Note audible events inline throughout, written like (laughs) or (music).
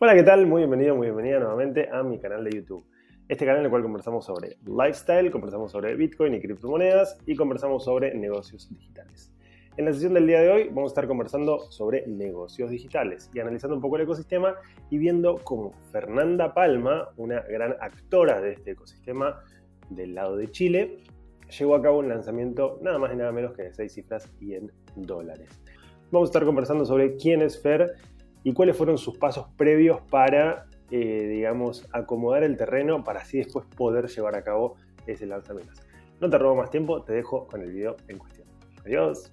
Hola, ¿qué tal? Muy bienvenido, muy bienvenida nuevamente a mi canal de YouTube. Este canal en el cual conversamos sobre lifestyle, conversamos sobre Bitcoin y criptomonedas y conversamos sobre negocios digitales. En la sesión del día de hoy vamos a estar conversando sobre negocios digitales y analizando un poco el ecosistema y viendo cómo Fernanda Palma, una gran actora de este ecosistema del lado de Chile, llevó a cabo un lanzamiento nada más y nada menos que de seis cifras y en dólares. Vamos a estar conversando sobre quién es Fer y cuáles fueron sus pasos previos para, eh, digamos, acomodar el terreno para así después poder llevar a cabo ese lanzamiento. No te robo más tiempo, te dejo con el video en cuestión. Adiós.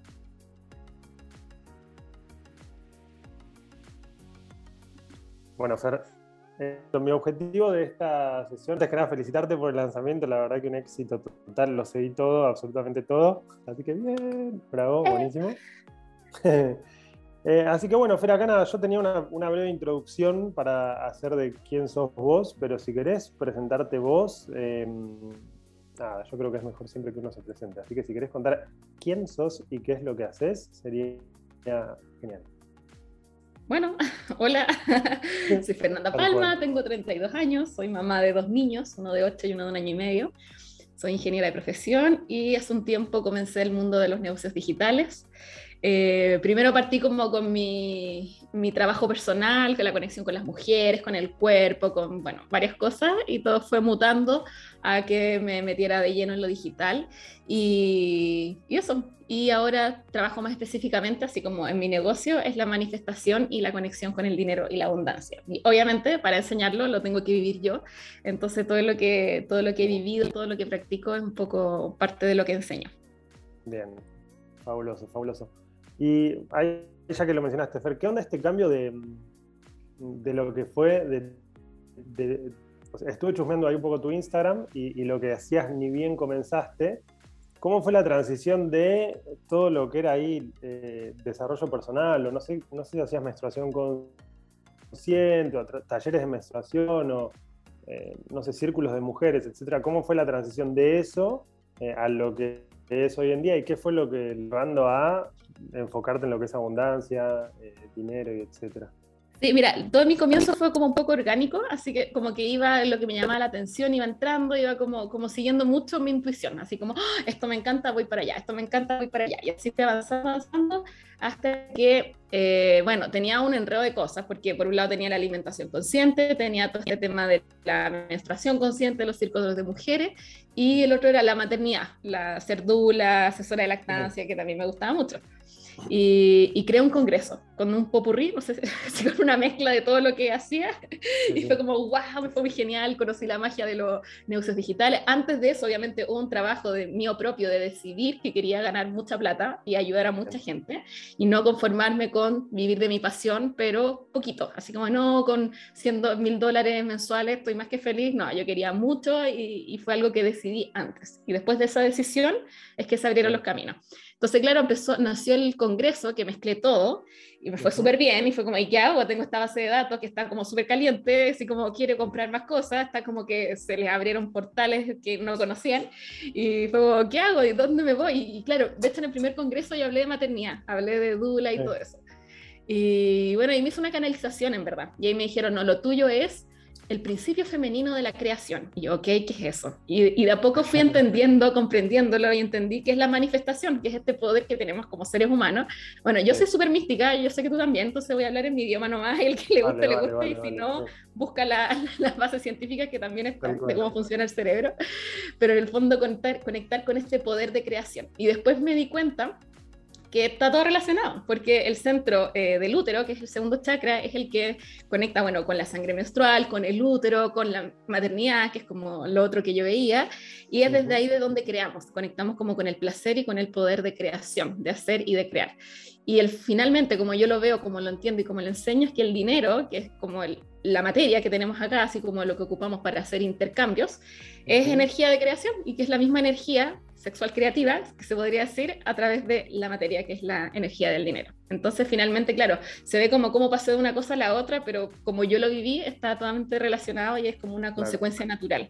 Bueno, Fer, eh, mi objetivo de esta sesión es que nada felicitarte por el lanzamiento, la verdad que un éxito total, lo seguí todo, absolutamente todo, así que bien, bravo, buenísimo. (laughs) Eh, así que bueno, Fer, acá nada, yo tenía una, breve introducción para hacer de quién sos vos, pero si querés presentarte vos, eh, nada, yo creo que es mejor siempre que uno se presente. Así que si querés contar quién sos y qué es lo que haces, sería genial. Bueno, (laughs) hola, (laughs) soy Fernanda Palma, tengo 32 años, soy mamá de dos niños, uno de 8 y uno de un año y medio. Soy ingeniera de profesión y hace un tiempo comencé el mundo de los negocios digitales. Eh, primero partí como con mi, mi, trabajo personal, con la conexión con las mujeres, con el cuerpo, con bueno, varias cosas y todo fue mutando a que me metiera de lleno en lo digital y, y, eso. Y ahora trabajo más específicamente, así como en mi negocio, es la manifestación y la conexión con el dinero y la abundancia. Y obviamente para enseñarlo lo tengo que vivir yo, entonces todo lo que, todo lo que he vivido, todo lo que practico es un poco parte de lo que enseño. Bien, fabuloso, fabuloso. Y ahí, ya que lo mencionaste, Fer, ¿qué onda este cambio de, de lo que fue? De, estuve chusmeando ahí un poco tu Instagram y, lo que hacías ni bien comenzaste. ¿Cómo fue la transición de todo lo que era ahí eh, desarrollo personal? O no sé, no sé si hacías menstruación consciente, o talleres de menstruación, o eh, no sé, círculos de mujeres, etcétera. ¿Cómo fue la transición de eso eh, a lo que es hoy en día y qué fue lo que llevando a enfocarte en lo que es abundancia, eh, dinero y etcétera? Sí, mira, todo mi comienzo fue como un poco orgánico, así que como que iba lo que me llamaba la atención, iba entrando, iba como, como siguiendo mucho mi intuición, así como, ¡Ah! esto me encanta, voy para allá, esto me encanta, voy para allá, y así te avanzando, avanzando, hasta que, eh, bueno, tenía un enredo de cosas, porque por un lado tenía la alimentación consciente, tenía todo este tema de la menstruación consciente, los círculos de mujeres, y el otro era la maternidad, la cerdula, asesora de lactancia, que también me gustaba mucho. Y, creé un congreso con un popurrí, no sé (laughs) si con una mezcla de todo lo que hacía. Y fue como, wow, me fue muy genial, conocí la magia de los negocios digitales. Antes de eso, obviamente, hubo un trabajo de mío propio de decidir que quería ganar mucha plata y ayudar a mucha gente y no conformarme con vivir de mi pasión, pero poquito. Así como, no, con 100 mil dólares mensuales estoy más que feliz. No, yo quería mucho y, y fue algo que decidí antes. Y después de esa decisión es que se abrieron los caminos. Entonces, claro, empezó, nació el congreso que mezclé todo y me fue súper bien y fue como, ¿y qué hago? Tengo esta base de datos que está como súper caliente, así como quiere comprar más cosas, está como que se les abrieron portales que no conocían y fue como, ¿qué hago? ¿Y dónde me voy? Y, claro, de hecho en el primer congreso yo hablé de maternidad, hablé de dula y todo eso. Y bueno, y me hizo una canalización en verdad. Y ahí me dijeron, no, lo tuyo es el principio femenino de la creación. Y yo, ok, ¿qué es eso? Y, de a poco fui entendiendo, comprendiéndolo y entendí que es la manifestación, que es este poder que tenemos como seres humanos. Bueno, yo soy súper mística, yo sé que tú también, entonces voy a hablar en mi idioma nomás, (laughs) el que le guste, le guste, y si no, busca las la (laughs) bases científicas que también están de cómo funciona el cerebro. Pero en el fondo conectar, conectar con este poder de creación. Y después me di cuenta que está todo relacionado, porque el centro eh, del útero, que es el segundo chakra, es el que conecta, bueno, con la sangre menstrual, con el útero, con la maternidad, que es como lo otro que yo veía, y es desde ahí de donde creamos, conectamos como con el placer y con el poder de creación, de hacer y de crear. Y el, finalmente, como yo lo veo, como lo entiendo y como lo enseño, es que el dinero, que es como el, la materia que tenemos acá, así como lo que ocupamos para hacer intercambios, es energía de creación y que es la misma energía sexual creativa, que se podría decir, a través de la materia, que es la energía del dinero. Entonces, finalmente, claro, se ve como cómo pasó de una cosa a la otra, pero como yo lo viví, está totalmente relacionado y es como una consecuencia natural.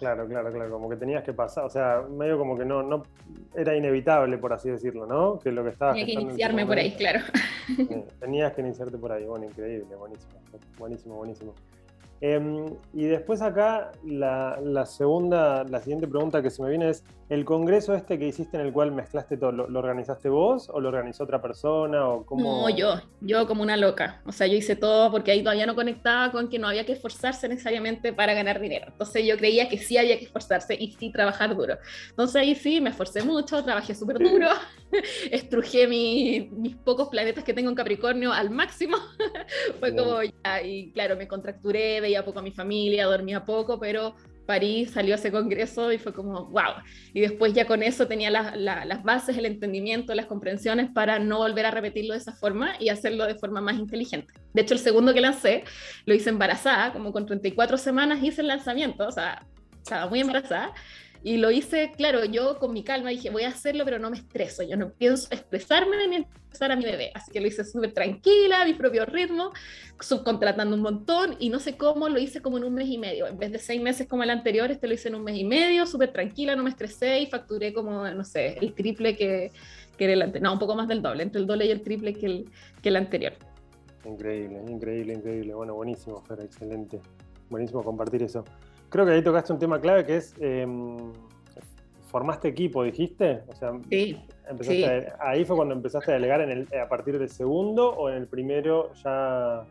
Claro, claro, claro, como que tenías que pasar, o sea, medio como que no, no era inevitable, por así decirlo, ¿no? Que lo que estaba... Tenía que iniciarme por ahí, claro. tenías que iniciarte por ahí, bueno, increíble, buenísimo, buenísimo, buenísimo. Em, y después acá la, segunda, la siguiente pregunta que se me viene es, ¿el congreso este que hiciste en el cual mezclaste todo, ¿lo, organizaste vos o lo organizó otra persona? O cómo... No, yo, yo como una loca. O sea, yo hice todo porque ahí todavía no conectaba con que no había que esforzarse necesariamente para ganar dinero. Entonces yo creía que sí había que esforzarse y sí trabajar duro. Entonces ahí sí, me esforcé mucho, trabajé súper duro, (laughs) estrujé mis pocos planetas que tengo en Capricornio al máximo. (laughs) Fue como ya, y claro, me contracturé, veía poco a mi familia, dormía poco, pero París salió a ese congreso y fue como, wow. Y después ya con eso tenía las bases, el entendimiento, las comprensiones para no volver a repetirlo de esa forma y hacerlo de forma más inteligente. De hecho, el segundo que lancé lo hice embarazada, como con 34 semanas hice el lanzamiento, o sea, estaba muy embarazada. Y lo hice, claro, yo con mi calma dije, voy a hacerlo, pero no me estreso. Yo no pienso expresarme ni expresar a mi bebé. Así que lo hice súper tranquila, a mi propio ritmo, subcontratando un montón. Y no sé cómo, lo hice como en un mes y medio. En vez de seis meses como el anterior, este lo hice en un mes y medio, súper tranquila, no me estresé y facturé como, no sé, el triple que, que era el anterior. No, un poco más del doble, entre el doble y el triple que el, que el anterior. Increíble, increíble, increíble. Bueno, buenísimo, Fer, excelente. Buenísimo compartir eso. Creo que ahí tocaste un tema clave que es, em, formaste equipo, dijiste. O sea, sí, ahí fue cuando empezaste a delegar en el, a partir del segundo o en el primero ya...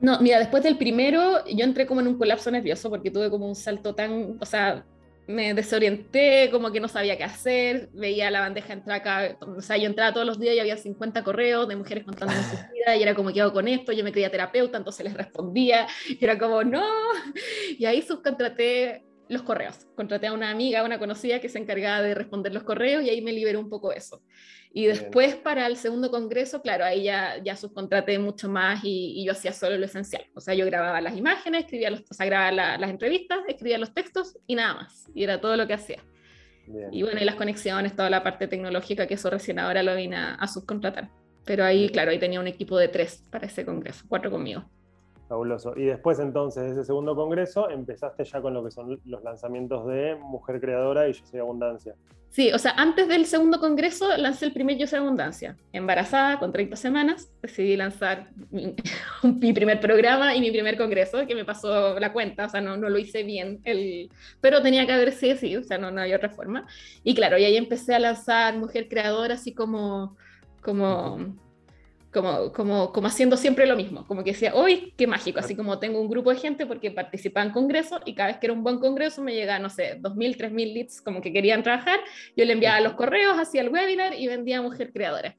No, mira, después del primero yo entré como en un colapso nervioso porque tuve como un salto tan, o sea, me desorienté, como que no sabía qué hacer, veía la bandeja de entrada, o sea, yo entraba todos los días y había 50 correos de mujeres contando su (laughs) vida y era como, ¿qué hago con esto? Yo me creía terapeuta, entonces les respondía y era como, no, (laughs) y ahí subcontraté los correos, contraté a una amiga, una conocida que se encargaba de responder los correos y ahí me liberó un poco eso. Y después para el segundo congreso, claro, ahí ya, ya subcontraté mucho más y, yo hacía solo lo esencial. O sea, yo grababa las imágenes, escribía los, o sea, grababa las entrevistas, escribía los textos y nada más. Y era todo lo que hacía. Y bueno, y las conexiones, toda la parte tecnológica, que eso recién ahora lo vine a, a subcontratar. Pero ahí, claro, ahí tenía un equipo de tres para ese congreso, cuatro conmigo. Fabuloso. Y después entonces de ese segundo congreso empezaste ya con lo que son los lanzamientos de Mujer Creadora y Yo Soy Abundancia. Sí, o sea, antes del segundo congreso lancé el primer Yo Soy Abundancia. Embarazada, con 30 semanas, decidí lanzar (laughs) mi, primer programa y mi primer congreso, que me pasó la cuenta, o sea, no, no lo hice bien, el, pero tenía que haber sido así, o sea, no, no había otra forma. Y claro, y ahí empecé a lanzar Mujer Creadora así como... como como, como, como haciendo siempre lo mismo, como que decía, hoy qué mágico, así como tengo un grupo de gente porque participaba en congresos y cada vez que era un buen congreso me llegaba, no sé, 2.000, 3.000 leads como que querían trabajar, yo le enviaba los correos, hacía el webinar y vendía a Mujer Creadora.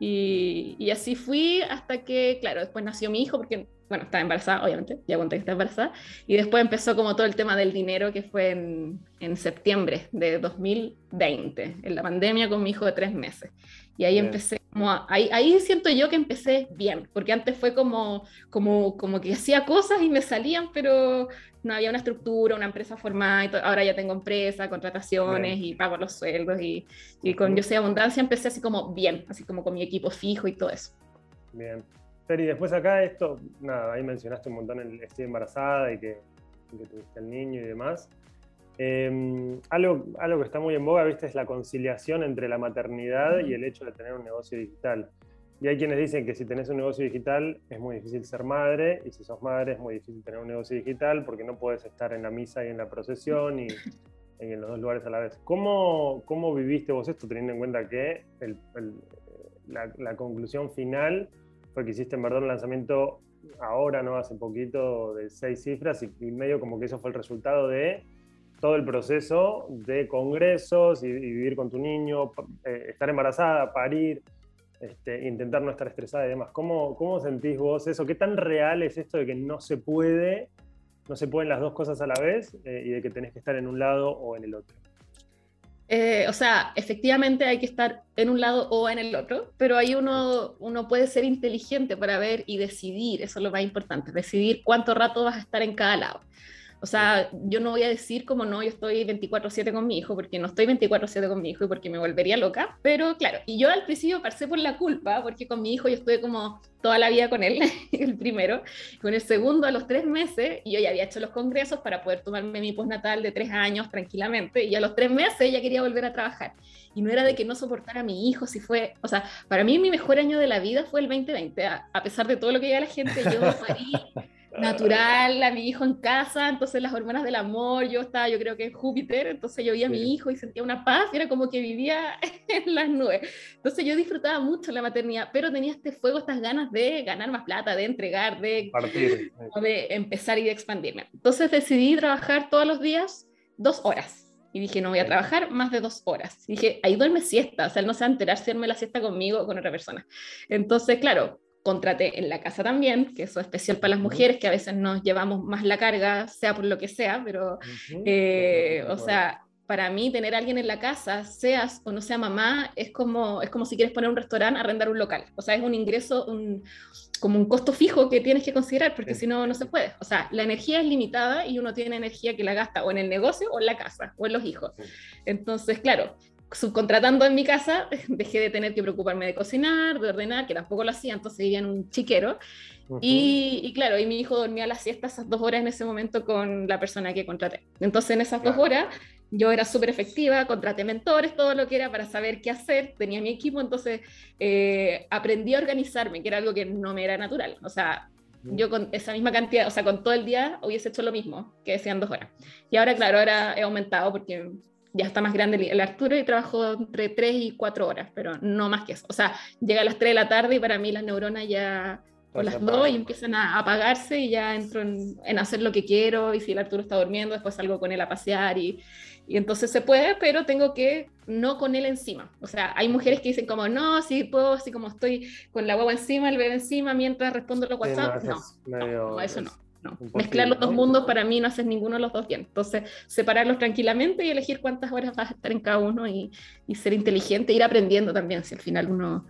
Y, y, así fui hasta que, claro, después nació mi hijo, porque, bueno, estaba embarazada, obviamente, ya conté que estaba embarazada, y después empezó como todo el tema del dinero, que fue en, en septiembre de 2020, en la pandemia con mi hijo de tres meses. Y ahí empecé, como ahí, ahí siento yo que empecé bien, porque antes fue como, como, como que hacía cosas y me salían, pero no había una estructura, una empresa formada, y ahora ya tengo empresa, contrataciones y pago los sueldos y, y con Yo Soy Abundancia empecé así como bien, así como con mi equipo fijo y todo eso. Bien. Pero y después acá esto, nada, ahí mencionaste un montón el estoy embarazada y que, que tuviste el niño y demás. Em, algo, algo que está muy en boga, ¿viste? Es la conciliación entre la maternidad y el hecho de tener un negocio digital. Y hay quienes dicen que si tenés un negocio digital es muy difícil ser madre, y si sos madre es muy difícil tener un negocio digital porque no puedes estar en la misa y en la procesión (laughs) y, en los dos lugares a la vez. ¿Cómo, cómo viviste vos esto teniendo en cuenta que la, conclusión final fue que hiciste en verdad un lanzamiento ahora, no hace poquito, de seis cifras y medio como que eso fue el resultado de todo el proceso de congresos y, vivir con tu niño, eh, estar embarazada, parir, este, intentar no estar estresada y demás. ¿Cómo, ¿Cómo sentís vos eso? ¿Qué tan real es esto de que no se puede, no se pueden las dos cosas a la vez eh, y de que tenés que estar en un lado o en el otro? Eh, o sea, efectivamente hay que estar en un lado o en el otro, pero ahí uno, uno puede ser inteligente para ver y decidir, eso es lo más importante, decidir cuánto rato vas a estar en cada lado. O sea, yo no voy a decir como no, yo estoy 24/7 con mi hijo, porque no estoy 24/7 con mi hijo y porque me volvería loca, pero claro, y yo al principio pasé por la culpa, porque con mi hijo yo estuve como toda la vida con él, (laughs) el primero, con el segundo a los tres meses, y yo ya había hecho los congresos para poder tomarme mi postnatal de tres años tranquilamente, y a los tres meses ya quería volver a trabajar. Y no era de que no soportara a mi hijo, si fue, o sea, para mí mi mejor año de la vida fue el 2020, a, a pesar de todo lo que diga la gente, yo (laughs) parí natural a mi hijo en casa, entonces las hormonas del amor, yo estaba yo creo que en Júpiter, entonces yo vi a mi hijo y sentía una paz, y era como que vivía (laughs) en las nubes. Entonces yo disfrutaba mucho la maternidad, pero tenía este fuego, estas ganas de ganar más plata, de entregar, de, Partir. (laughs) de empezar y de expandirme. Entonces decidí trabajar todos los días dos horas. Y dije, no voy a trabajar más de dos horas. Y dije, ahí duerme siesta, o sea, él no se va a enterar si duerme la siesta conmigo o con otra persona. Entonces, claro, contraté en la casa también, que eso es especial para las mujeres, que a veces nos llevamos más la carga, sea por lo que sea, pero, eh, o sea, para mí tener a alguien en la casa, seas o no sea mamá, es como, es como si quieres poner un restaurante, arrendar un local. O sea, es un ingreso, un, como un costo fijo que tienes que considerar, porque si no, no se puede. O sea, la energía es limitada y uno tiene energía que la gasta o en el negocio o en la casa o en los hijos. Entonces, claro, subcontratando en mi casa, (laughs) dejé de tener que preocuparme de cocinar, de ordenar, que tampoco lo hacía, entonces vivía en un chiquero. y, y, claro, y mi hijo dormía a la siesta esas dos horas en ese momento con la persona que contraté. Entonces en esas claro. dos horas yo era súper efectiva, contraté mentores, todo lo que era para saber qué hacer, tenía mi equipo, entonces eh, aprendí a organizarme, que era algo que no me era natural. O sea, yo con esa misma cantidad, o sea, con todo el día hubiese hecho lo mismo, que decían dos horas. Y ahora, claro, ahora he aumentado porque ya está más grande el Arturo y trabajo entre 3 y 4 horas, pero no más que eso. O sea, llega a las 3 de la tarde y para mí las neuronas ya por las 2 y empiezan a apagarse y ya entro en, en, hacer lo que quiero y si el Arturo está durmiendo, después salgo con él a pasear y, y entonces se puede, pero tengo que no con él encima. O sea, hay mujeres que dicen como, no, sí puedo, así como estoy con la guagua encima, el bebé encima, mientras respondo los WhatsApp. Sí, no, no, medio... no, eso no. No. Mezclar los dos mundos para mí no haces ninguno de los dos bien. Entonces, separarlos tranquilamente y elegir cuántas horas vas a estar en cada uno y, y ser inteligente, ir aprendiendo también, si al final uno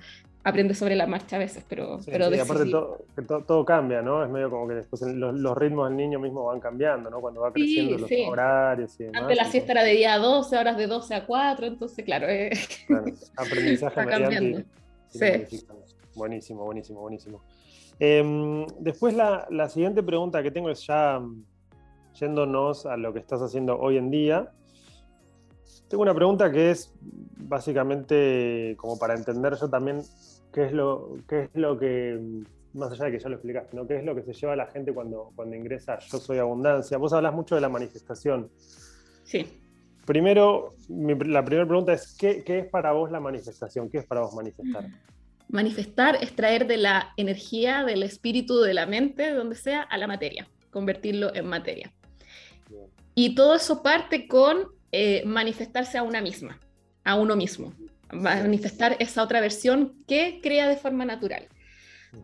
aprende sobre la marcha a veces, pero... Sí, pero sí, aparte todo, que todo, todo, cambia, ¿no? Es medio como que después los, los, ritmos del niño mismo van cambiando, ¿no? Cuando va creciendo sí, los horarios y demás. Antes la siesta era de día a 12, ahora de 12 a 4, entonces claro, eh... claro aprendizaje (laughs) mediante sí. Buenísimo, buenísimo, buenísimo. Eh, después la, la, siguiente pregunta que tengo es ya yéndonos a lo que estás haciendo hoy en día. Tengo una pregunta que es básicamente como para entender yo también qué es lo, qué es lo que, más allá de que ya lo explicaste, ¿no? qué es lo que se lleva a la gente cuando, cuando ingresa Yo Soy Abundancia. Vos hablas mucho de la manifestación. Sí. Primero, mi, la primera pregunta es, ¿qué, ¿qué, es para vos la manifestación? ¿Qué es para vos manifestar? Manifestar es traer de la energía, del espíritu, de la mente, de donde sea, a la materia, convertirlo en materia. Y todo eso parte con eh, manifestarse a una misma, a uno mismo, manifestar esa otra versión que crea de forma natural.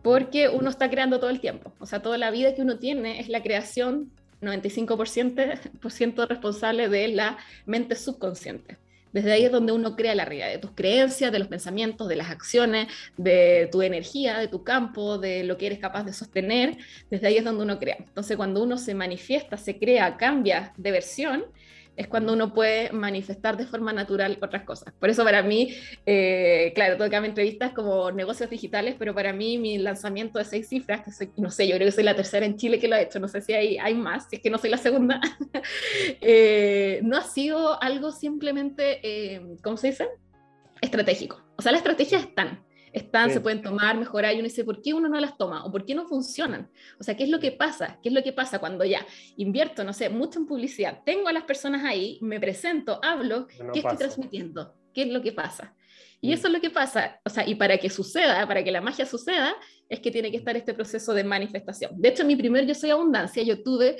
Porque uno está creando todo el tiempo, o sea, toda la vida que uno tiene es la creación 95% responsable de la mente subconsciente. Desde ahí es donde uno crea la realidad de tus creencias, de los pensamientos, de las acciones, de tu energía, de tu campo, de lo que eres capaz de sostener. Desde ahí es donde uno crea. Entonces, cuando uno se manifiesta, se crea, cambia de versión, es cuando uno puede manifestar de forma natural otras cosas. Por eso para mí, eh, claro, todo cambia entrevistas como negocios digitales, pero para mí mi lanzamiento de seis cifras, que soy, no sé, yo creo que soy la tercera en Chile que lo ha hecho, no sé si hay, hay más, si es que no soy la segunda, (laughs) eh, no ha sido algo simplemente, eh, ¿cómo se dice? Estratégico. O sea, las estrategias están, están, sí. se pueden tomar, mejorar, y uno dice, ¿por qué uno no las toma? ¿O por qué no funcionan? O sea, ¿qué es lo que pasa? ¿Qué es lo que pasa cuando ya invierto, no sé, mucho en publicidad, tengo a las personas ahí, me presento, hablo, no ¿qué pasa. estoy transmitiendo? ¿Qué es lo que pasa? Y eso es lo que pasa, o sea, y para que suceda, para que la magia suceda, es que tiene que estar este proceso de manifestación. De hecho, mi primer Yo Soy Abundancia, yo tuve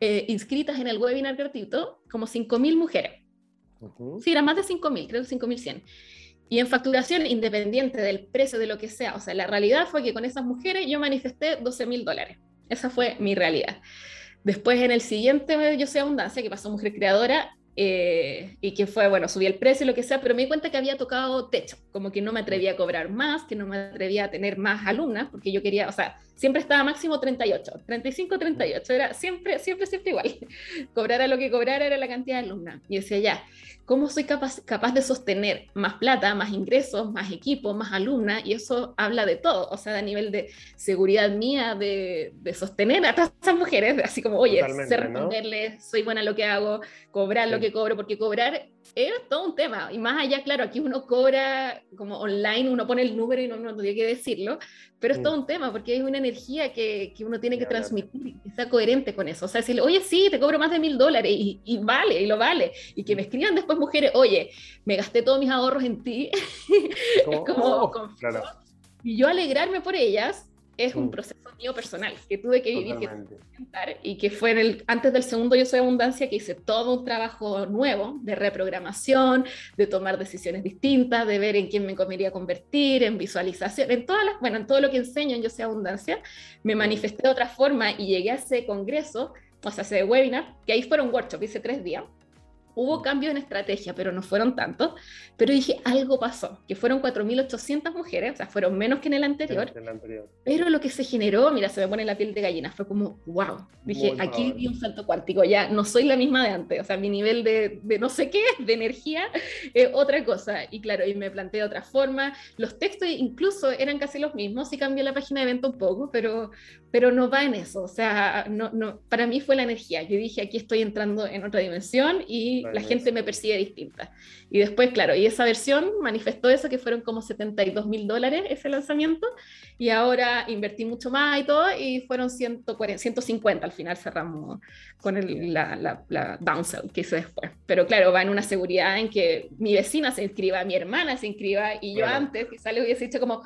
eh, inscritas en el webinar gratuito como 5.000 mujeres. Uh -huh. Sí, eran más de 5.000, creo que 5.100. Y en facturación, independiente del precio de lo que sea, o sea, la realidad fue que con esas mujeres yo manifesté 12 mil dólares. Esa fue mi realidad. Después, en el siguiente Yo Soy Abundancia, que pasó Mujer Creadora, eh, y que fue, bueno, subí el precio y lo que sea, pero me di cuenta que había tocado techo, como que no me atrevía a cobrar más, que no me atrevía a tener más alumnas, porque yo quería, o sea, siempre estaba máximo 38, 35, 38, era siempre, siempre, siempre igual. (laughs) Cobrara lo que cobrara era la cantidad de alumnas. Y decía, ya, ¿cómo soy capaz, capaz de sostener más plata, más ingresos, más equipo, más alumnas? Y eso habla de todo, o sea, a nivel de seguridad mía, de, de sostener a todas esas mujeres, así como, oye, sé responderles, soy buena en lo que hago, cobrar lo que cobro, porque cobrar es todo un tema. Y más allá, claro, aquí uno cobra como online, uno pone el número y no, no tiene que decirlo, pero es todo un tema porque hay una energía que, que uno tiene que transmitir que sea coherente con eso. O sea, decirle, oye, sí, te cobro más de mil dólares y, y, vale, y lo vale. Y que me escriban después mujeres, oye, me gasté todos mis ahorros en ti. (laughs) es como, oh, Y yo alegrarme por ellas es un proceso mío personal que tuve que vivir que y que fue en el, antes del segundo Yo Soy Abundancia que hice todo un trabajo nuevo de reprogramación, de tomar decisiones distintas, de ver en quién me comería convertir, en visualización, en todas las, bueno, en todo lo que enseño en Yo Soy Abundancia, me manifesté de otra forma y llegué a ese congreso, o sea, ese webinar, que ahí fueron workshop, hice tres días, Hubo cambios en estrategia, pero no fueron tantos. Pero dije, algo pasó, que fueron 4.800 mujeres, o sea, fueron menos que en el anterior. Pero lo que se generó, mira, se me pone la piel de gallina, fue como, wow. Dije, aquí vi un salto cuántico, ya no soy la misma de antes, o sea, mi nivel de, de no sé qué, de energía, es otra cosa. Y claro, y me planteé de otra forma. Los textos incluso eran casi los mismos, sí cambié la página de evento un poco, pero, pero no va en eso. O sea, no, no, para mí fue la energía. Yo dije, aquí estoy entrando en otra dimensión y la gente me percibe distinta. Y después, claro, y esa versión manifestó eso, que fueron como 72 mil dólares ese lanzamiento, y ahora invertí mucho más y todo, y fueron 140, 150 al final cerramos con el, la, la, la downsell que hice después. Pero claro, va en una seguridad en que mi vecina se inscriba, mi hermana se inscriba, y yo antes quizá le hubiese dicho como,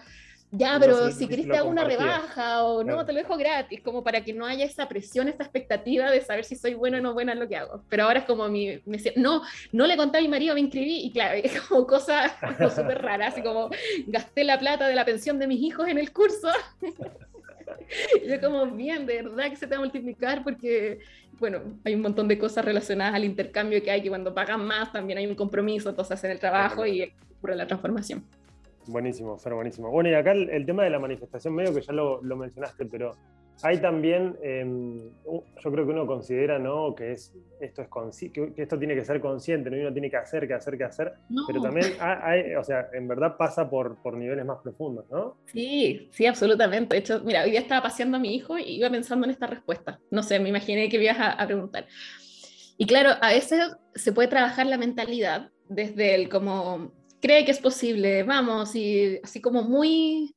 ya, pero si querés te hago una rebaja o no, te lo dejo gratis, como para que no haya esa presión, esa expectativa de saber si soy buena o no buena en lo que hago. Pero ahora es como mi, me decía, no, no le conté a mi marido, me inscribí y claro, es (laughs) como cosa súper rara, así como gasté la plata de la pensión de mis hijos en el curso. (laughs) yo como, bien, de verdad que se te va a multiplicar porque, bueno, hay un montón de cosas relacionadas al intercambio que hay, que cuando pagan más también hay un compromiso, entonces en el trabajo y ocurre la transformación. Buenísimo, Fer, buenísimo. Bueno, y acá el, tema de la manifestación medio que ya lo, mencionaste, pero hay también, em, yo creo que uno considera ¿no? que, es, esto es que, esto tiene que ser consciente, ¿no? uno tiene que hacer, que hacer, que hacer, pero también hay, o sea, en verdad pasa por, por niveles más profundos, ¿no? Sí, sí, absolutamente. De hecho, mira, hoy día estaba paseando a mi hijo y iba pensando en esta respuesta. No sé, me imaginé que ibas a, a preguntar. Y claro, a veces se puede trabajar la mentalidad desde el como cree que es posible, vamos, y así como muy,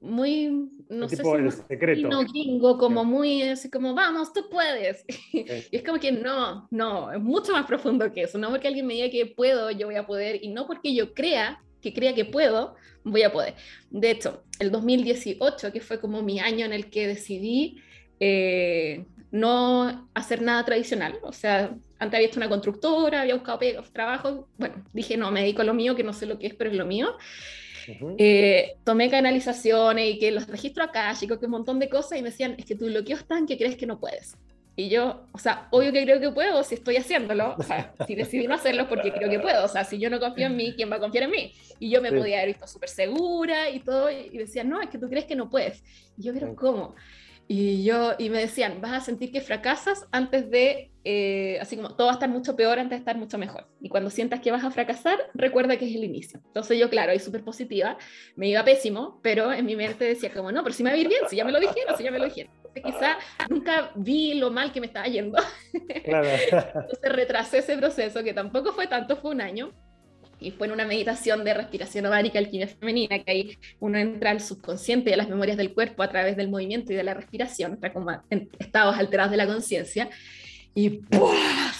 muy, no sé si el secreto. No, gringo, como muy, así como, vamos, tú puedes. (laughs) y es como que no, no, es mucho más profundo que eso, no porque alguien me diga que puedo, yo voy a poder, y no porque yo crea que crea que puedo, voy a poder. De hecho, el 2018, que fue como mi año en el que decidí eh, no hacer nada tradicional, o sea, antes había hecho una constructora, había buscado trabajo, bueno, dije, no, me dedico a lo mío, que no sé lo que es, pero es lo mío. Eh, tomé canalizaciones y que los registro acá, chicos, que un montón de cosas y me decían, es que tu bloqueo está en que crees que no puedes. Y yo, o sea, obvio que creo que puedo si estoy haciéndolo, o sea, si decidí no hacerlo porque creo que puedo, o sea, si yo no confío en mí, ¿quién va a confiar en mí? Y yo me podía haber visto súper segura y todo, y decían, no, es que tú crees que no puedes. Y yo, pero ¿cómo? Y yo, y me decían, vas a sentir que fracasas antes de, eh, así como todo va a estar mucho peor antes de estar mucho mejor. Y cuando sientas que vas a fracasar, recuerda que es el inicio. Entonces yo, claro, ahí súper positiva, me iba pésimo, pero en mi mente decía como, no, pero si me va a ir bien, si ya me lo dijeron, si ya me lo dijeron. Entonces quizá nunca vi lo mal que me estaba yendo. Claro. (laughs) Entonces retrasé ese proceso, que tampoco fue tanto, fue un año, y fue en una meditación de respiración ovárica, alquimia femenina, que ahí uno entra al subconsciente y a las memorias del cuerpo a través del movimiento y de la respiración, está como en estados alterados de la conciencia, y.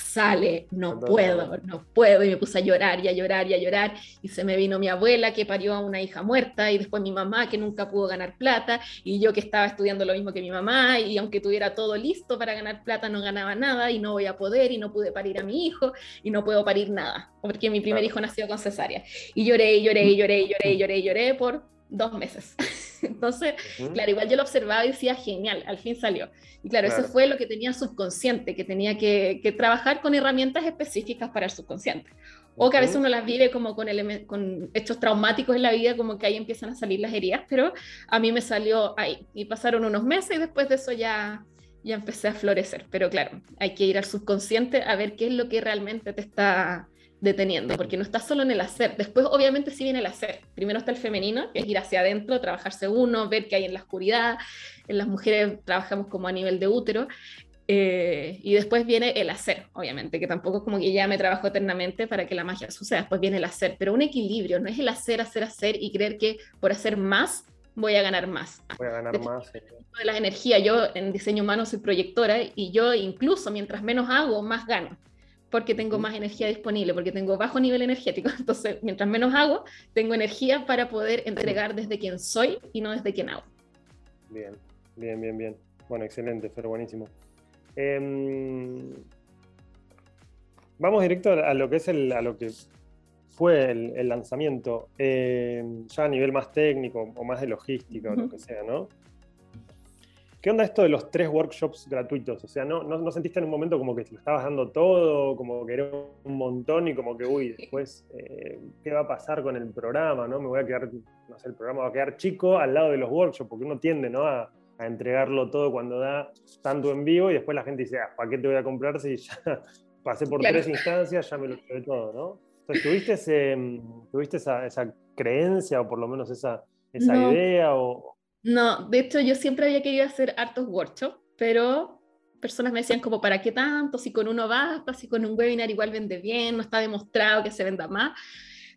sale, no puedo, no puedo, y me puse a llorar y a llorar y a llorar, y se me vino mi abuela que parió a una hija muerta, y después mi mamá que nunca pudo ganar plata, y yo que estaba estudiando lo mismo que mi mamá, y aunque tuviera todo listo para ganar plata, no ganaba nada, y no voy a poder, y no pude parir a mi hijo, y no puedo parir nada, porque mi primer hijo nació con cesárea. Y lloré, y lloré, y lloré, y lloré, y lloré, y lloré por dos meses. (laughs) Entonces, claro, igual yo lo observaba y decía, genial, al fin salió. Y claro, eso fue lo que tenía subconsciente, que tenía que, trabajar con herramientas específicas para el subconsciente. O que a veces uno las vive como con, con hechos traumáticos en la vida, como que ahí empiezan a salir las heridas, pero a mí me salió ahí. Y pasaron unos meses y después de eso ya, ya empecé a florecer. Pero claro, hay que ir al subconsciente a ver qué es lo que realmente te está deteniendo, porque no está solo en el hacer. Después, obviamente, sí viene el hacer. Primero está el femenino, que es ir hacia adentro, trabajarse uno, ver qué hay en la oscuridad. En las mujeres trabajamos como a nivel de útero. Eh, y después viene el hacer, obviamente, que tampoco es como que ya me trabajo eternamente para que la magia suceda. Después viene el hacer, pero un equilibrio, no es el hacer, hacer, hacer y creer que por hacer más voy a ganar más. Voy a ganar más. De la energía, yo en diseño humano soy proyectora y yo incluso mientras menos hago, más gano porque tengo más energía disponible, porque tengo bajo nivel energético. (laughs) Entonces, mientras menos hago, tengo energía para poder entregar desde quien soy y no desde quien hago. Bien, bien, bien, bien. Bueno, excelente, pero buenísimo. Em, vamos directo a lo que es el, a lo que fue el, lanzamiento, em, ya a nivel más técnico o más de logística o lo que sea, ¿no? ¿Qué onda esto de los tres workshops gratuitos? O sea, ¿no, no, sentiste en un momento como que te lo estabas dando todo, como que era un montón y como que, uy, después, eh, ¿qué va a pasar con el programa? ¿no? Me voy a quedar, no sé, el programa va a quedar chico al lado de los workshops, porque uno tiende ¿no? a, entregarlo todo cuando da tanto en vivo y después la gente dice, ah, ¿para qué te voy a comprar si ya (laughs) pasé por tres instancias, ya me lo llevé todo, ¿no? Entonces, ¿tuviste, ¿tuviste esa, esa, creencia o por lo menos esa, esa idea o, no, de hecho yo siempre había querido hacer hartos workshops, pero personas me decían como, ¿para qué tanto? Si con uno basta, si con un webinar igual vende bien, no está demostrado que se venda más.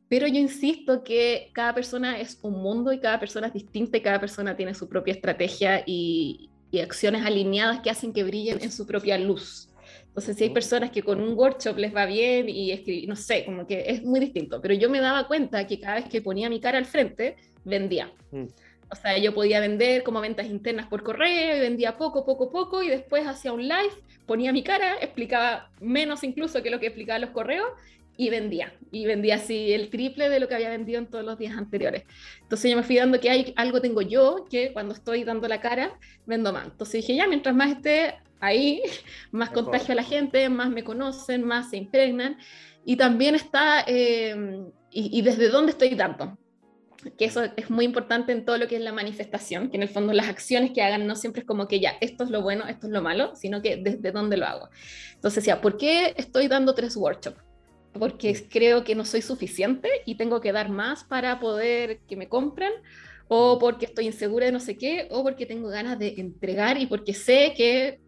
Pero yo insisto que cada persona es un mundo y cada persona es distinta y cada persona tiene su propia estrategia y, acciones alineadas que hacen que brillen en su propia luz. Entonces, si hay personas que con un workshop les va bien y escribir, no sé, como que es muy distinto, pero yo me daba cuenta que cada vez que ponía mi cara al frente, vendía. Mm. O sea, yo podía vender como ventas internas por correo y vendía poco, poco, poco y después hacía un live, ponía mi cara, explicaba menos incluso que lo que explicaba los correos y vendía. Y vendía así el triple de lo que había vendido en todos los días anteriores. Entonces yo me fui dando que hay algo tengo yo que cuando estoy dando la cara vendo más. Entonces dije, ya, mientras más esté ahí, (laughs) más contagio a la gente, más me conocen, más se impregnan. Y también está, eh, y, y, desde dónde estoy dando que eso es muy importante en todo lo que es la manifestación, que en el fondo las acciones que hagan no siempre es como que ya, esto es lo bueno, esto es lo malo, sino que desde dónde lo hago. Entonces, ya, ¿por qué estoy dando tres workshops? Porque creo que no soy suficiente y tengo que dar más para poder que me compren, o porque estoy insegura de no sé qué, o porque tengo ganas de entregar y porque sé que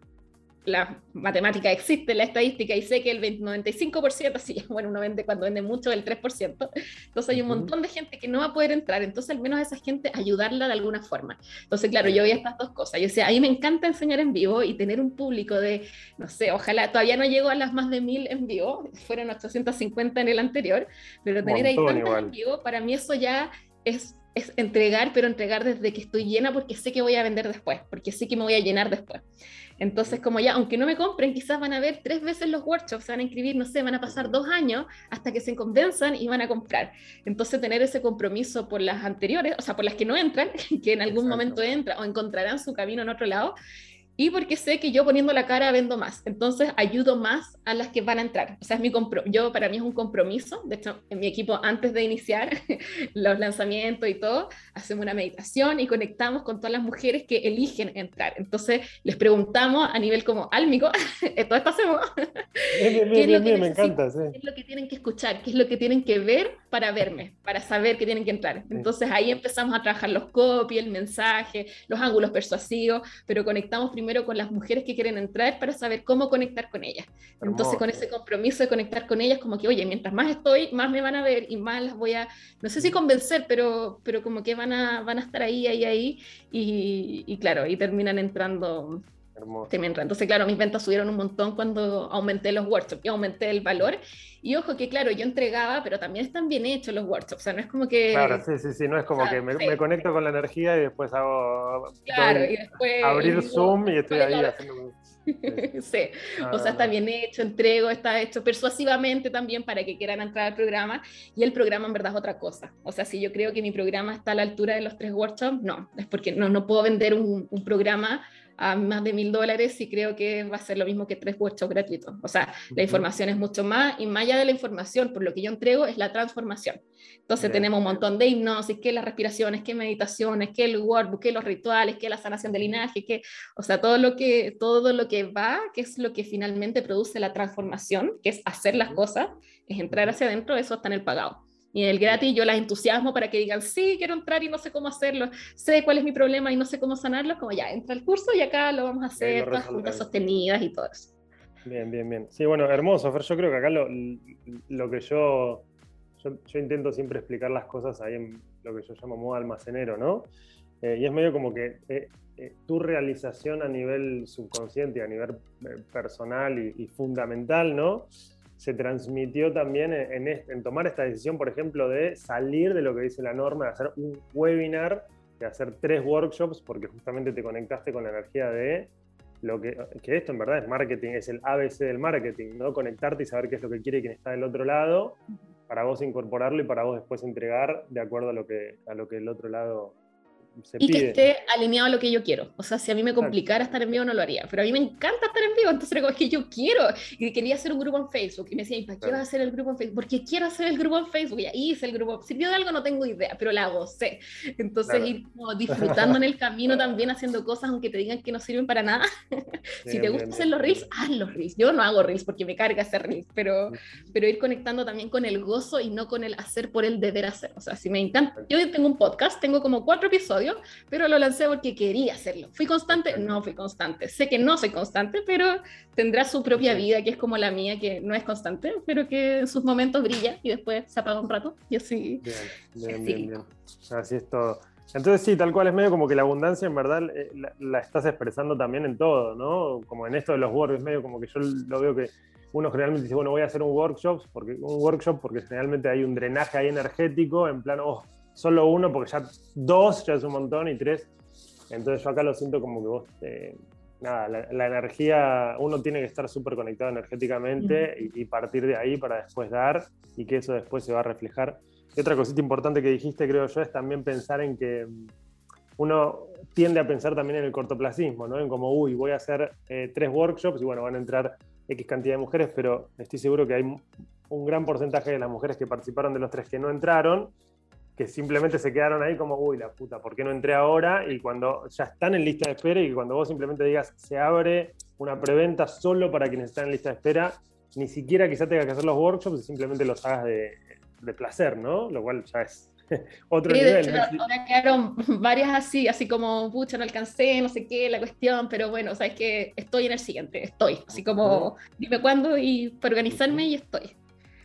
la matemática existe, la estadística, y sé que el 95%, así, (laughs) bueno, uno vende cuando vende mucho el 3%, entonces hay un montón de gente que no va a poder entrar, entonces al menos a esa gente ayudarla de alguna forma. Entonces, claro, yo veía estas dos cosas, yo decía, a mí me encanta enseñar en vivo y tener un público de, no sé, ojalá, todavía no llego a las más de mil en vivo, fueron 850 en el anterior, pero tener ahí tantas en vivo, para mí eso ya es es entregar, pero entregar desde que estoy llena porque sé que voy a vender después, porque sé que me voy a llenar después. Entonces, como ya, aunque no me compren, quizás van a ver tres veces los workshops, van a inscribir, no sé, van a pasar dos años hasta que se convenzan y van a comprar. Entonces, tener ese compromiso por las anteriores, o sea, por las que no entran, (laughs) que en algún momento entran o encontrarán su camino en otro lado, y porque sé que yo poniendo la cara vendo más, entonces ayudo más a las que van a entrar. O sea, es mi yo para mí es un compromiso. De hecho, en mi equipo antes de iniciar (laughs) los lanzamientos y todo, hacemos una meditación y conectamos con todas las mujeres que eligen entrar. Entonces, les preguntamos a nivel como álmico, (laughs) todo esto hacemos. (laughs) Bien, bien, bien, me encanta. Sí. ¿Qué es lo que tienen que escuchar? ¿Qué es lo que tienen que ver para verme? Para saber que tienen que entrar. Entonces, ahí empezamos a trabajar los copy, el mensaje, los ángulos persuasivos, pero conectamos primero primero con las mujeres que quieren entrar para saber cómo conectar con ellas. Entonces, con ese compromiso de conectar con ellas, como que, oye, mientras más estoy, más me van a ver y más las voy a, no sé si convencer, pero, pero como que van a, van a estar ahí, ahí, ahí, y, y claro, y terminan entrando entonces, claro, mis ventas subieron un montón cuando aumenté los workshops y aumenté el valor. Y ojo que, claro, yo entregaba, pero también están bien hechos los workshops. O sea, no es como que. Claro, sí, sí, sí. No es como que me, conecto con la energía y después hago. Claro, y después. Abrir Zoom y estoy ahí haciendo. (laughs) sí, o sea, está bien hecho, entrego, está hecho persuasivamente también para que quieran entrar al programa y el programa en verdad es otra cosa. O sea, si yo creo que mi programa está a la altura de los tres workshops, no, es porque no, no puedo vender un, un programa a más de mil dólares y creo que va a ser lo mismo que tres workshops gratuitos. O sea, la información es mucho más y más allá de la información, por lo que yo entrego es la transformación. Entonces tenemos un montón de hipnosis, que las respiraciones, que meditaciones, que el workbook, que los rituales, que la sanación de linaje, que, o sea, todo lo que, todo lo que va, que es lo que finalmente produce la transformación, que es hacer las cosas, es entrar hacia adentro, eso está en el pagado. Y en el gratis yo las entusiasmo para que digan, sí, quiero entrar y no sé cómo hacerlo, sé cuál es mi problema y no sé cómo sanarlo, como ya, entra al curso y acá lo vamos a hacer todas juntas sostenidas y todo eso. Bien, bien, bien. Sí, bueno, hermoso, Fer. Yo creo que acá lo, lo que yo, yo, intento siempre explicar las cosas ahí en lo que yo llamo modo almacenero, ¿no? Eh, y es medio como que eh, eh, tu realización a nivel subconsciente, a nivel personal y, y fundamental, ¿no? Se transmitió también en, tomar esta decisión, por ejemplo, de salir de lo que dice la norma, de hacer un webinar, de hacer tres workshops, porque justamente te conectaste con la energía de lo que, que esto en verdad es marketing, es el ABC del marketing, ¿no? Conectarte y saber qué es lo que quiere quien está del otro lado, para vos incorporarlo y para vos después entregar de acuerdo a lo que, a lo que el otro lado y que esté alineado a lo que yo quiero. O sea, si a mí me complicara estar en vivo, no lo haría. Pero a mí me encanta estar en vivo, entonces es que yo quiero. Y quería hacer un grupo en Facebook. Y me decían, ¿para qué vas a hacer el grupo en Facebook? Porque quiero hacer el grupo en Facebook. Y ahí hice el grupo. ¿Sirvió de algo? No tengo idea, pero la gocé. Entonces, ir disfrutando en el camino también, haciendo cosas, aunque te digan que no sirven para nada. si te gusta hacer los reels, haz los reels. Yo no hago reels porque me carga hacer reels, pero, pero ir conectando también con el gozo y no con el hacer por el deber hacer. O sea, si me encanta. Yo tengo un podcast, tengo como cuatro episodios pero lo lancé porque quería hacerlo. ¿Fui constante? No fui constante. Sé que no soy constante, pero tendrá su propia vida, que es como la mía, que no es constante, pero que en sus momentos brilla y después se apaga un rato y así. Bien, bien, bien, bien. Así es todo. Entonces sí, tal cual es medio como que la abundancia en verdad eh, la, estás expresando también en todo, ¿no? Como en esto de los workshops, medio como que yo lo veo que uno generalmente dice, bueno, voy a hacer un workshop porque, un workshop porque generalmente hay un drenaje ahí energético, en plan, oh, solo uno, porque ya dos ya es un montón, y tres. Entonces yo acá lo siento como que vos, eh, nada, la, energía, uno tiene que estar súper conectado energéticamente y, partir de ahí para después dar y que eso después se va a reflejar. Y otra cosita importante que dijiste, creo yo, es también pensar en que mm, uno tiende a pensar también en el cortoplacismo, ¿no? En como, uy, voy a hacer eh, tres workshops y bueno, van a entrar X cantidad de mujeres, pero estoy seguro que hay un gran porcentaje de las mujeres que participaron de los tres que no entraron que simplemente se quedaron ahí como, uy, la puta, ¿por qué no entré ahora? Y cuando ya están en lista de espera y cuando vos simplemente digas, se abre una preventa solo para quienes están en lista de espera, ni siquiera quizá tengas que hacer los workshops y simplemente los hagas de, placer, ¿no? Lo cual ya es (laughs) otro nivel. De ahora quedaron (laughs) varias así, así como, pucha, no alcancé, no sé qué, la cuestión, pero bueno, o sea, es que estoy en el siguiente, estoy, así como, dime cuándo y para organizarme y estoy.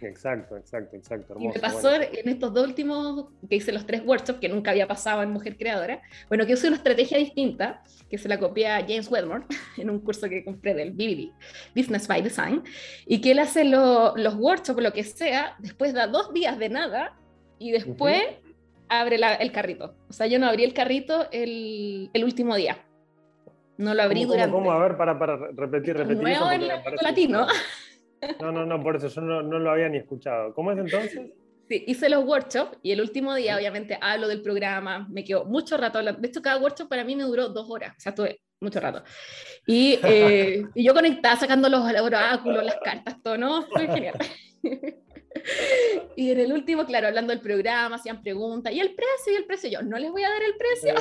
Exacto, exacto, exacto. y me pasó en estos dos últimos, que hice los tres workshops, que nunca había pasado en Mujer Creadora, bueno, que usé una estrategia distinta, que se la copié a James Wedmore (laughs) en un curso que compré del BBD, Business by Design, y que él hace los workshops, lo que sea, después da dos días de nada, y después abre el carrito. O sea, yo no abrí el carrito el, el último día. No lo abrí durante... ¿Cómo? A ver, para, para repetir, repetir. Nuevo en latino. No, no, no, por eso yo no, no lo había ni escuchado. ¿Cómo es entonces? Sí, hice los workshops y el último día, obviamente, hablo del programa, me quedo mucho rato hablando. De hecho, cada workshop para mí me duró dos horas, o sea, tuve mucho rato. Y, eh, (laughs) y yo conectada sacando los oráculos, las cartas, todo, ¿no? Fue genial. (laughs) (laughs) Y en el último, claro, hablando del programa, hacían preguntas, ¿y el precio? ¿Y el precio? Yo, no les voy a dar el precio,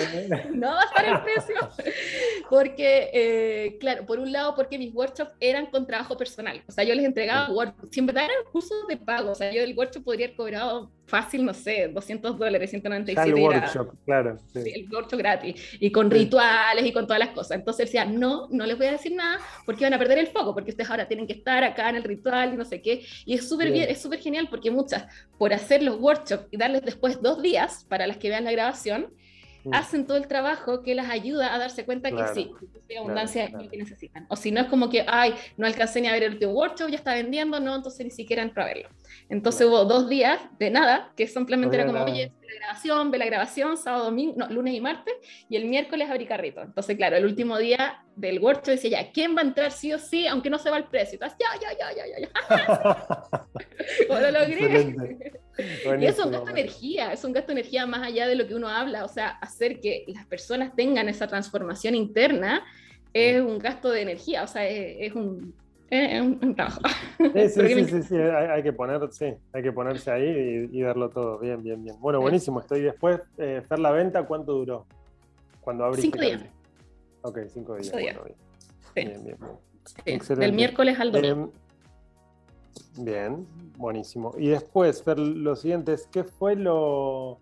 (laughs) no va a estar el precio, (laughs) porque, eh, claro, por un lado, porque mis workshops eran con trabajo personal, o sea, yo les entregaba workshops, siempre eran cursos de pago, o sea, yo el workshop podría haber cobrado fácil, no sé, 200 dólares, 197. El workshop, claro. Sí. el workshop gratis, y con rituales y con todas las cosas. Entonces decía, no, no les voy a decir nada porque van a perder el foco, porque ustedes ahora tienen que estar acá en el ritual y no sé qué. Y es súper bien, es súper genial porque muchas, por hacer los workshops y darles después dos días para las que vean la grabación. Hacen todo el trabajo que las ayuda a darse cuenta que sí, que abundancia es lo que necesitan. O si no es como que, ay, no alcancé ni a ver el último workshop, ya está vendiendo, no, entonces ni siquiera entro a verlo. Entonces hubo dos días de nada, que simplemente era como, oye, ve la grabación, ve la grabación, sábado, domingo, no, lunes y martes, y el miércoles abrí carrito. Entonces, claro, el último día del workshop decía, ya, ¿quién va a entrar sí o sí, aunque no se va el precio? Entonces, ya, ya, ya, ya, ya, ya. (laughs) (laughs) lo logré. Y es un gasto de energía, es un gasto de energía más allá de lo que uno habla, o sea, hacer que las personas tengan esa transformación interna es un gasto de energía, o sea, es, un, es un, trabajo. Sí, sí, (laughs) sí, sí, hay, que poner, sí, hay que ponerse ahí y, darlo todo, bien, bien, bien. Bueno, buenísimo, estoy después, eh, hacer la venta, ¿cuánto duró? Cuando abriste. Cinco días. Ok, cinco días. Bueno, bien. Bien, bien, bien. Del miércoles al domingo. Em, Bien, buenísimo. Y después, Fer, lo siguiente es, ¿qué fue lo,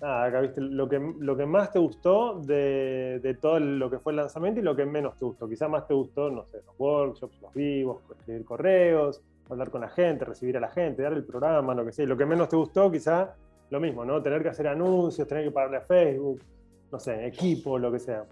acá viste, lo que, lo que más te gustó de, todo lo que fue el lanzamiento y lo que menos te gustó? Quizá más te gustó, no sé, los workshops, los vivos, escribir correos, hablar con la gente, recibir a la gente, dar el programa, lo que sea. Lo que menos te gustó, quizá lo mismo, ¿no? Tener que hacer anuncios, tener que pagarle a Facebook, no sé, equipo, lo que sea.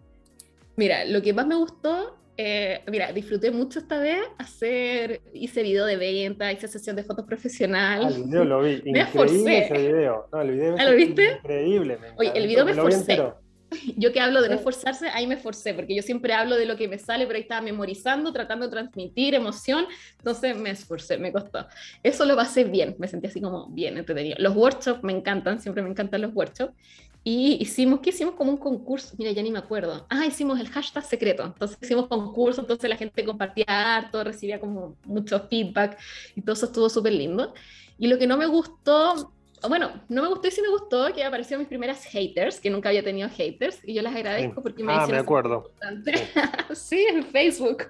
Mira, lo que más me gustó eh, mira, disfruté mucho esta vez hacer, hice video de venta, hice sesión de fotos profesional. Ah, el video lo vi, (laughs) me increíble ese video. No, el video ¿Ah, ¿Lo viste? increíble. Oye, el video me esforcé. (laughs) Yo que hablo de no esforzarse, ahí me esforcé, porque yo siempre hablo de lo que me sale, pero ahí estaba memorizando, tratando de transmitir emoción, entonces me esforcé, me costó. Eso lo pasé bien, me sentí así como bien entretenido. Los workshops me encantan, siempre me encantan los workshops. Y hicimos, ¿qué hicimos? Como un concurso, mira, ya ni me acuerdo. Ah, hicimos el hashtag secreto. Entonces hicimos concurso, entonces la gente compartía harto, recibía como mucho feedback y todo eso estuvo súper lindo. Y lo que no me gustó bueno, no me gustó y sí me gustó que aparecieron mis primeras haters, que nunca había tenido haters, y yo las agradezco porque me Ah, me acuerdo. (laughs) Sí. en Facebook.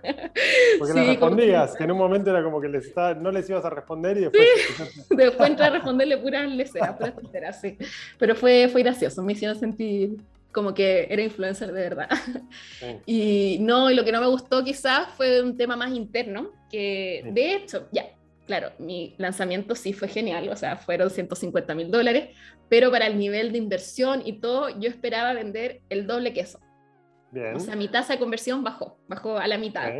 Porque sí, respondías, que... en un momento era como que les no les ibas a responder y después... Sí. (laughs) después entré a responderle puras leceras, puras tonteras, sí. Pero fue, fue gracioso, me hicieron sentir como que era influencer de verdad. Y no, y lo que no me gustó quizás fue un tema más interno, que de hecho, ya, claro, mi lanzamiento sí fue genial, o sea, fueron 150 mil dólares, pero para el nivel de inversión y todo, yo esperaba vender el doble que eso. O sea, mi tasa de conversión bajó, bajó a la mitad.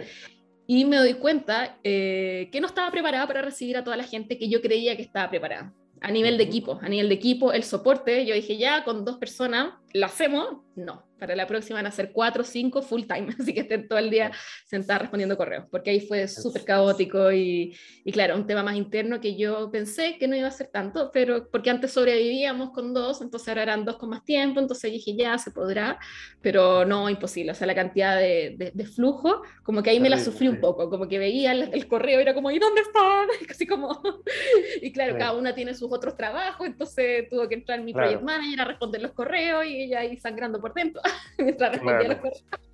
Y me doy cuenta eh, que no estaba preparada para recibir a toda la gente que yo creía que estaba preparada. A nivel de equipo, a nivel de equipo, el soporte, yo dije, ya con dos personas, ¿lo hacemos? No, para la próxima van a ser cuatro o cinco full time, (laughs) así que estén todo el día sentadas respondiendo correos, porque ahí fue súper caótico y, y, claro, un tema más interno que yo pensé que no iba a ser tanto, pero porque antes sobrevivíamos con dos, entonces ahora eran dos con más tiempo, entonces dije, ya se podrá, pero no, imposible, o sea, la cantidad de, de, flujo, como que ahí me la sufrí un poco, como que veía el, correo y era como, ¿y dónde están? (laughs) Así como, (laughs) y claro, cada una tiene sus otros trabajos, entonces tuvo que entrar mi project manager a responder los correos y ella ahí sangrando por dentro. (laughs) mientras respondía